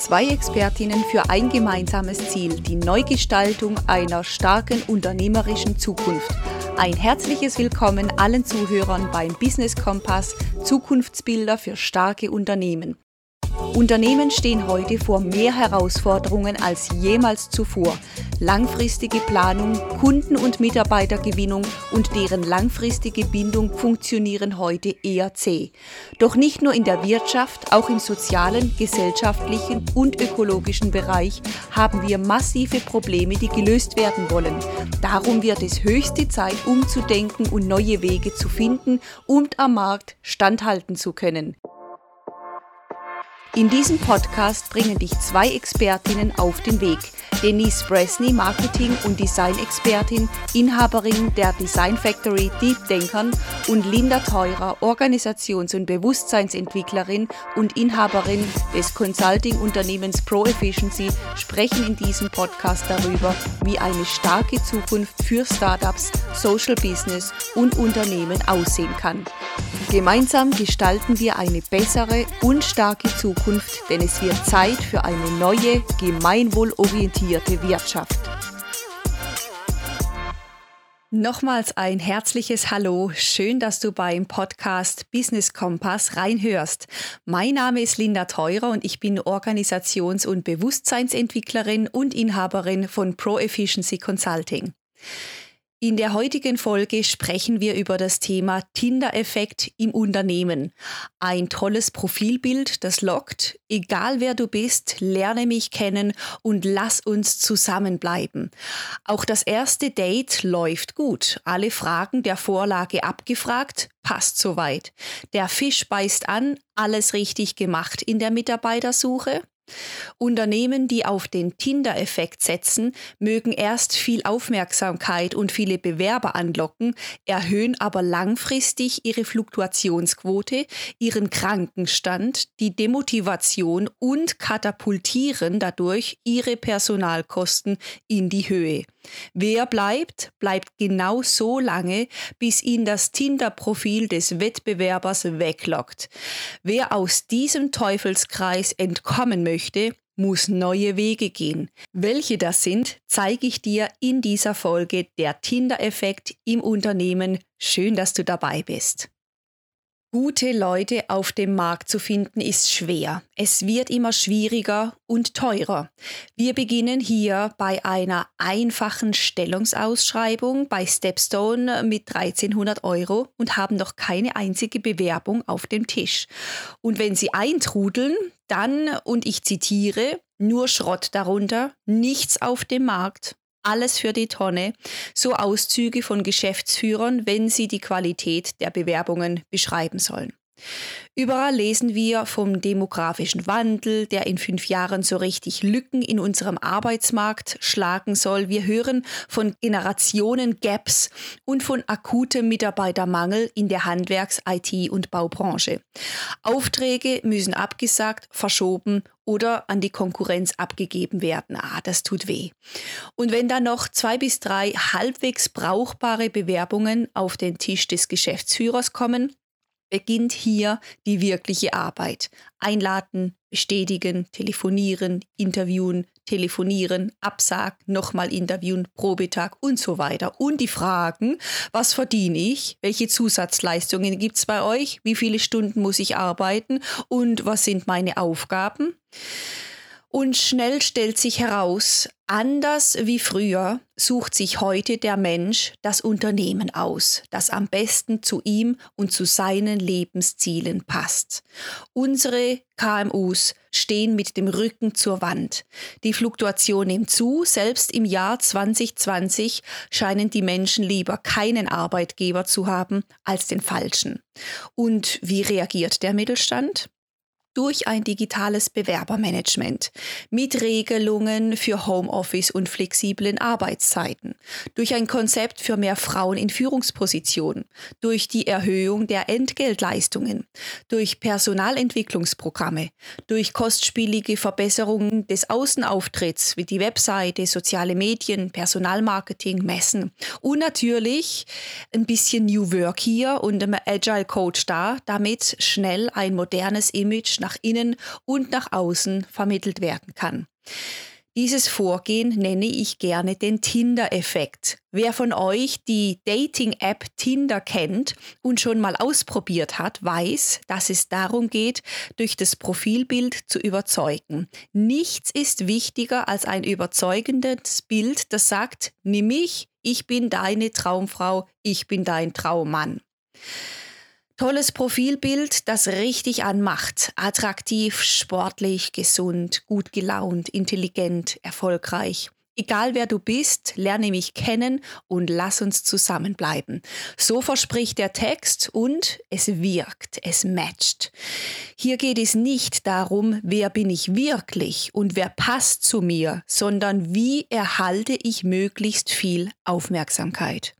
Zwei Expertinnen für ein gemeinsames Ziel, die Neugestaltung einer starken unternehmerischen Zukunft. Ein herzliches Willkommen allen Zuhörern beim Business Kompass Zukunftsbilder für starke Unternehmen. Unternehmen stehen heute vor mehr Herausforderungen als jemals zuvor. Langfristige Planung, Kunden- und Mitarbeitergewinnung und deren langfristige Bindung funktionieren heute eher zäh. Doch nicht nur in der Wirtschaft, auch im sozialen, gesellschaftlichen und ökologischen Bereich haben wir massive Probleme, die gelöst werden wollen. Darum wird es höchste Zeit, umzudenken und neue Wege zu finden und am Markt standhalten zu können. In diesem Podcast bringen dich zwei Expertinnen auf den Weg. Denise Bresney, Marketing- und Design-Expertin, Inhaberin der Design Factory Deep Denkern und Linda Teurer, Organisations- und Bewusstseinsentwicklerin und Inhaberin des Consulting-Unternehmens Pro Efficiency, sprechen in diesem Podcast darüber, wie eine starke Zukunft für Startups, Social Business und Unternehmen aussehen kann. Gemeinsam gestalten wir eine bessere und starke Zukunft, denn es wird Zeit für eine neue, gemeinwohlorientierte Wirtschaft. Nochmals ein herzliches Hallo. Schön, dass du beim Podcast Business Kompass reinhörst. Mein Name ist Linda Teurer und ich bin Organisations- und Bewusstseinsentwicklerin und Inhaberin von Pro Efficiency Consulting. In der heutigen Folge sprechen wir über das Thema Tinder-Effekt im Unternehmen. Ein tolles Profilbild, das lockt. Egal wer du bist, lerne mich kennen und lass uns zusammenbleiben. Auch das erste Date läuft gut. Alle Fragen der Vorlage abgefragt, passt soweit. Der Fisch beißt an, alles richtig gemacht in der Mitarbeitersuche. Unternehmen, die auf den Tinder-Effekt setzen, mögen erst viel Aufmerksamkeit und viele Bewerber anlocken, erhöhen aber langfristig ihre Fluktuationsquote, ihren Krankenstand, die Demotivation und katapultieren dadurch ihre Personalkosten in die Höhe. Wer bleibt, bleibt genau so lange, bis ihn das Tinder-Profil des Wettbewerbers weglockt. Wer aus diesem Teufelskreis entkommen möchte, muss neue Wege gehen. Welche das sind, zeige ich dir in dieser Folge der Tinder-Effekt im Unternehmen. Schön, dass du dabei bist. Gute Leute auf dem Markt zu finden ist schwer. Es wird immer schwieriger und teurer. Wir beginnen hier bei einer einfachen Stellungsausschreibung bei Stepstone mit 1300 Euro und haben noch keine einzige Bewerbung auf dem Tisch. Und wenn sie eintrudeln, dann, und ich zitiere, nur Schrott darunter, nichts auf dem Markt, alles für die Tonne, so Auszüge von Geschäftsführern, wenn sie die Qualität der Bewerbungen beschreiben sollen. Überall lesen wir vom demografischen Wandel, der in fünf Jahren so richtig Lücken in unserem Arbeitsmarkt schlagen soll. Wir hören von Generationen-Gaps und von akutem Mitarbeitermangel in der Handwerks-, IT- und Baubranche. Aufträge müssen abgesagt, verschoben oder an die Konkurrenz abgegeben werden. Ah, das tut weh. Und wenn dann noch zwei bis drei halbwegs brauchbare Bewerbungen auf den Tisch des Geschäftsführers kommen, beginnt hier die wirkliche Arbeit. Einladen, bestätigen, telefonieren, interviewen, telefonieren, absagen, nochmal interviewen, Probetag und so weiter. Und die Fragen, was verdiene ich? Welche Zusatzleistungen gibt es bei euch? Wie viele Stunden muss ich arbeiten? Und was sind meine Aufgaben? Und schnell stellt sich heraus, anders wie früher sucht sich heute der Mensch das Unternehmen aus, das am besten zu ihm und zu seinen Lebenszielen passt. Unsere KMUs stehen mit dem Rücken zur Wand. Die Fluktuation nimmt zu, selbst im Jahr 2020 scheinen die Menschen lieber keinen Arbeitgeber zu haben als den falschen. Und wie reagiert der Mittelstand? Durch ein digitales Bewerbermanagement mit Regelungen für Homeoffice und flexiblen Arbeitszeiten, durch ein Konzept für mehr Frauen in Führungspositionen, durch die Erhöhung der Entgeltleistungen, durch Personalentwicklungsprogramme, durch kostspielige Verbesserungen des Außenauftritts wie die Webseite, soziale Medien, Personalmarketing, Messen und natürlich ein bisschen New Work hier und Agile Coach da, damit schnell ein modernes Image nach innen und nach außen vermittelt werden kann. Dieses Vorgehen nenne ich gerne den Tinder-Effekt. Wer von euch die Dating-App Tinder kennt und schon mal ausprobiert hat, weiß, dass es darum geht, durch das Profilbild zu überzeugen. Nichts ist wichtiger als ein überzeugendes Bild, das sagt, nimm mich, ich bin deine Traumfrau, ich bin dein Traummann. Tolles Profilbild, das richtig anmacht. Attraktiv, sportlich, gesund, gut gelaunt, intelligent, erfolgreich. Egal wer du bist, lerne mich kennen und lass uns zusammenbleiben. So verspricht der Text und es wirkt, es matcht. Hier geht es nicht darum, wer bin ich wirklich und wer passt zu mir, sondern wie erhalte ich möglichst viel Aufmerksamkeit.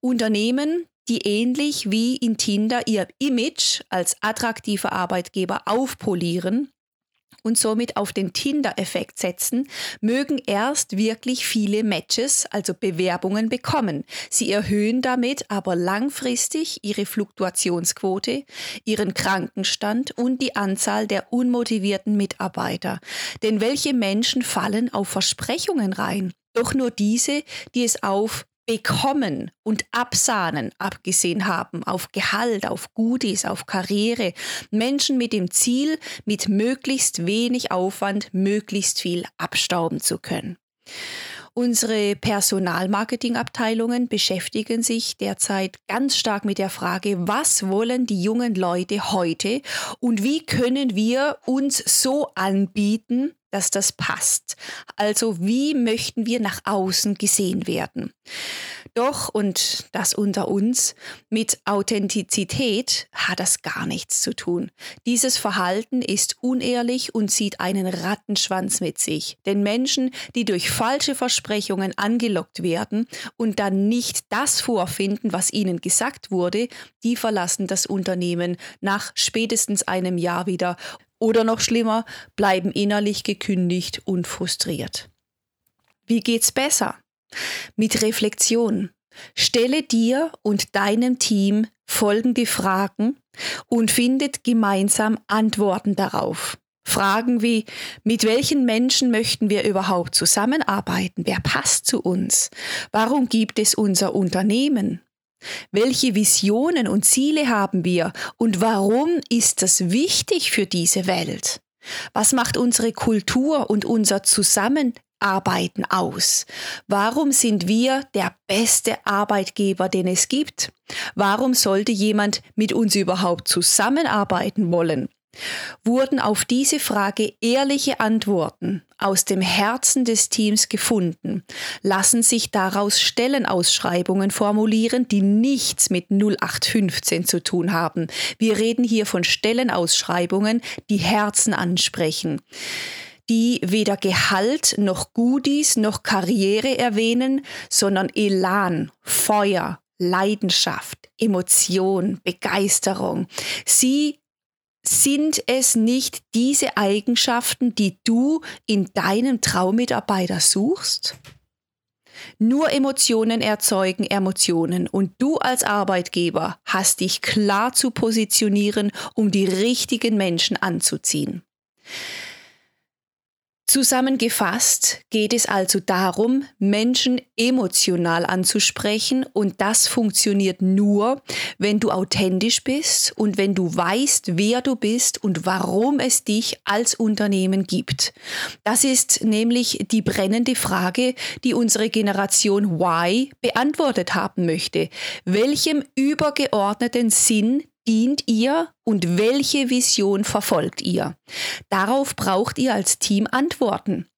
Unternehmen, die ähnlich wie in Tinder ihr Image als attraktiver Arbeitgeber aufpolieren und somit auf den Tinder-Effekt setzen, mögen erst wirklich viele Matches, also Bewerbungen bekommen. Sie erhöhen damit aber langfristig ihre Fluktuationsquote, ihren Krankenstand und die Anzahl der unmotivierten Mitarbeiter. Denn welche Menschen fallen auf Versprechungen rein? Doch nur diese, die es auf bekommen und absahnen abgesehen haben auf Gehalt, auf Goodies, auf Karriere. Menschen mit dem Ziel, mit möglichst wenig Aufwand möglichst viel abstauben zu können. Unsere Personalmarketingabteilungen beschäftigen sich derzeit ganz stark mit der Frage, was wollen die jungen Leute heute und wie können wir uns so anbieten, dass das passt. Also wie möchten wir nach außen gesehen werden? Doch, und das unter uns, mit Authentizität hat das gar nichts zu tun. Dieses Verhalten ist unehrlich und zieht einen Rattenschwanz mit sich. Denn Menschen, die durch falsche Versprechungen angelockt werden und dann nicht das vorfinden, was ihnen gesagt wurde, die verlassen das Unternehmen nach spätestens einem Jahr wieder oder noch schlimmer, bleiben innerlich gekündigt und frustriert. Wie geht's besser? Mit Reflexion. Stelle dir und deinem Team folgende Fragen und findet gemeinsam Antworten darauf. Fragen wie, mit welchen Menschen möchten wir überhaupt zusammenarbeiten? Wer passt zu uns? Warum gibt es unser Unternehmen? Welche Visionen und Ziele haben wir und warum ist das wichtig für diese Welt? Was macht unsere Kultur und unser Zusammenarbeiten aus? Warum sind wir der beste Arbeitgeber, den es gibt? Warum sollte jemand mit uns überhaupt zusammenarbeiten wollen? Wurden auf diese Frage ehrliche Antworten aus dem Herzen des Teams gefunden, lassen sich daraus Stellenausschreibungen formulieren, die nichts mit 0815 zu tun haben. Wir reden hier von Stellenausschreibungen, die Herzen ansprechen die weder Gehalt noch Goodies noch Karriere erwähnen, sondern Elan, Feuer, Leidenschaft, Emotion, Begeisterung. Sie sind es nicht diese Eigenschaften, die du in deinem Traummitarbeiter suchst? Nur Emotionen erzeugen Emotionen und du als Arbeitgeber hast dich klar zu positionieren, um die richtigen Menschen anzuziehen. Zusammengefasst geht es also darum, Menschen emotional anzusprechen und das funktioniert nur, wenn du authentisch bist und wenn du weißt, wer du bist und warum es dich als Unternehmen gibt. Das ist nämlich die brennende Frage, die unsere Generation Y beantwortet haben möchte. Welchem übergeordneten Sinn dient ihr und welche Vision verfolgt ihr? Darauf braucht ihr als Team Antworten.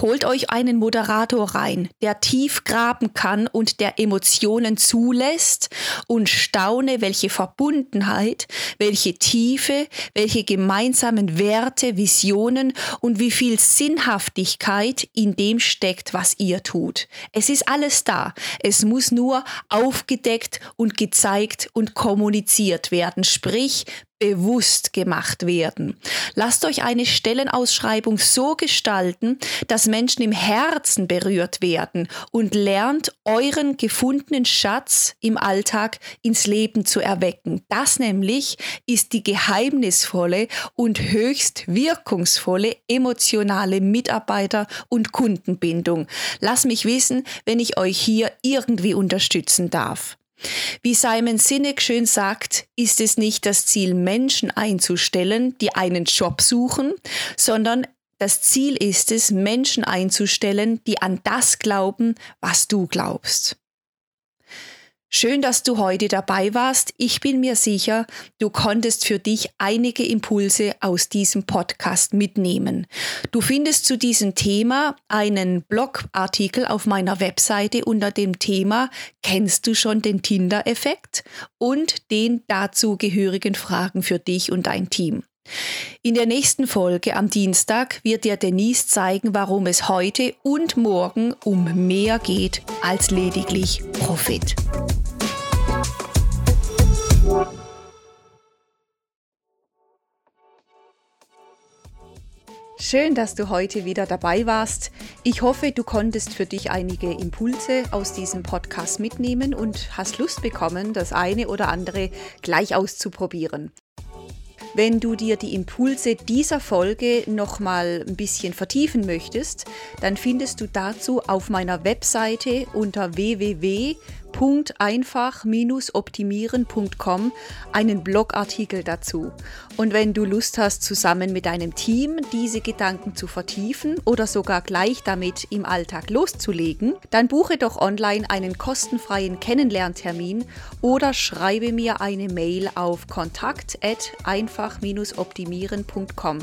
Holt euch einen Moderator rein, der tief graben kann und der Emotionen zulässt und staune, welche Verbundenheit, welche Tiefe, welche gemeinsamen Werte, Visionen und wie viel Sinnhaftigkeit in dem steckt, was ihr tut. Es ist alles da. Es muss nur aufgedeckt und gezeigt und kommuniziert werden. Sprich, bewusst gemacht werden. Lasst euch eine Stellenausschreibung so gestalten, dass Menschen im Herzen berührt werden und lernt euren gefundenen Schatz im Alltag ins Leben zu erwecken. Das nämlich ist die geheimnisvolle und höchst wirkungsvolle emotionale Mitarbeiter- und Kundenbindung. Lass mich wissen, wenn ich euch hier irgendwie unterstützen darf. Wie Simon Sinek schön sagt, ist es nicht das Ziel, Menschen einzustellen, die einen Job suchen, sondern das Ziel ist es, Menschen einzustellen, die an das glauben, was du glaubst. Schön, dass du heute dabei warst. Ich bin mir sicher, du konntest für dich einige Impulse aus diesem Podcast mitnehmen. Du findest zu diesem Thema einen Blogartikel auf meiner Webseite unter dem Thema Kennst du schon den Tinder-Effekt? und den dazugehörigen Fragen für dich und dein Team. In der nächsten Folge am Dienstag wird dir Denise zeigen, warum es heute und morgen um mehr geht als lediglich Profit. Schön, dass du heute wieder dabei warst. Ich hoffe, du konntest für dich einige Impulse aus diesem Podcast mitnehmen und hast Lust bekommen, das eine oder andere gleich auszuprobieren. Wenn du dir die Impulse dieser Folge nochmal ein bisschen vertiefen möchtest, dann findest du dazu auf meiner Webseite unter www.einfach-optimieren.com einen Blogartikel dazu. Und wenn du Lust hast, zusammen mit deinem Team diese Gedanken zu vertiefen oder sogar gleich damit im Alltag loszulegen, dann buche doch online einen kostenfreien Kennenlerntermin oder schreibe mir eine Mail auf kontakt@einfach-optimieren.com.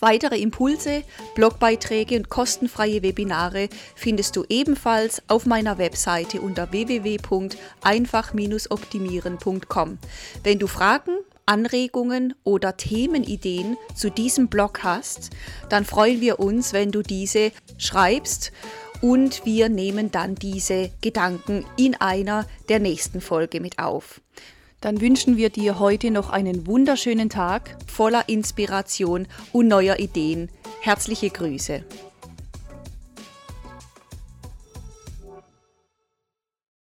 Weitere Impulse, Blogbeiträge und kostenfreie Webinare findest du ebenfalls auf meiner Webseite unter www.einfach-optimieren.com. Wenn du Fragen, Anregungen oder Themenideen zu diesem Blog hast, dann freuen wir uns, wenn du diese schreibst und wir nehmen dann diese Gedanken in einer der nächsten Folge mit auf dann wünschen wir dir heute noch einen wunderschönen Tag voller Inspiration und neuer Ideen. Herzliche Grüße.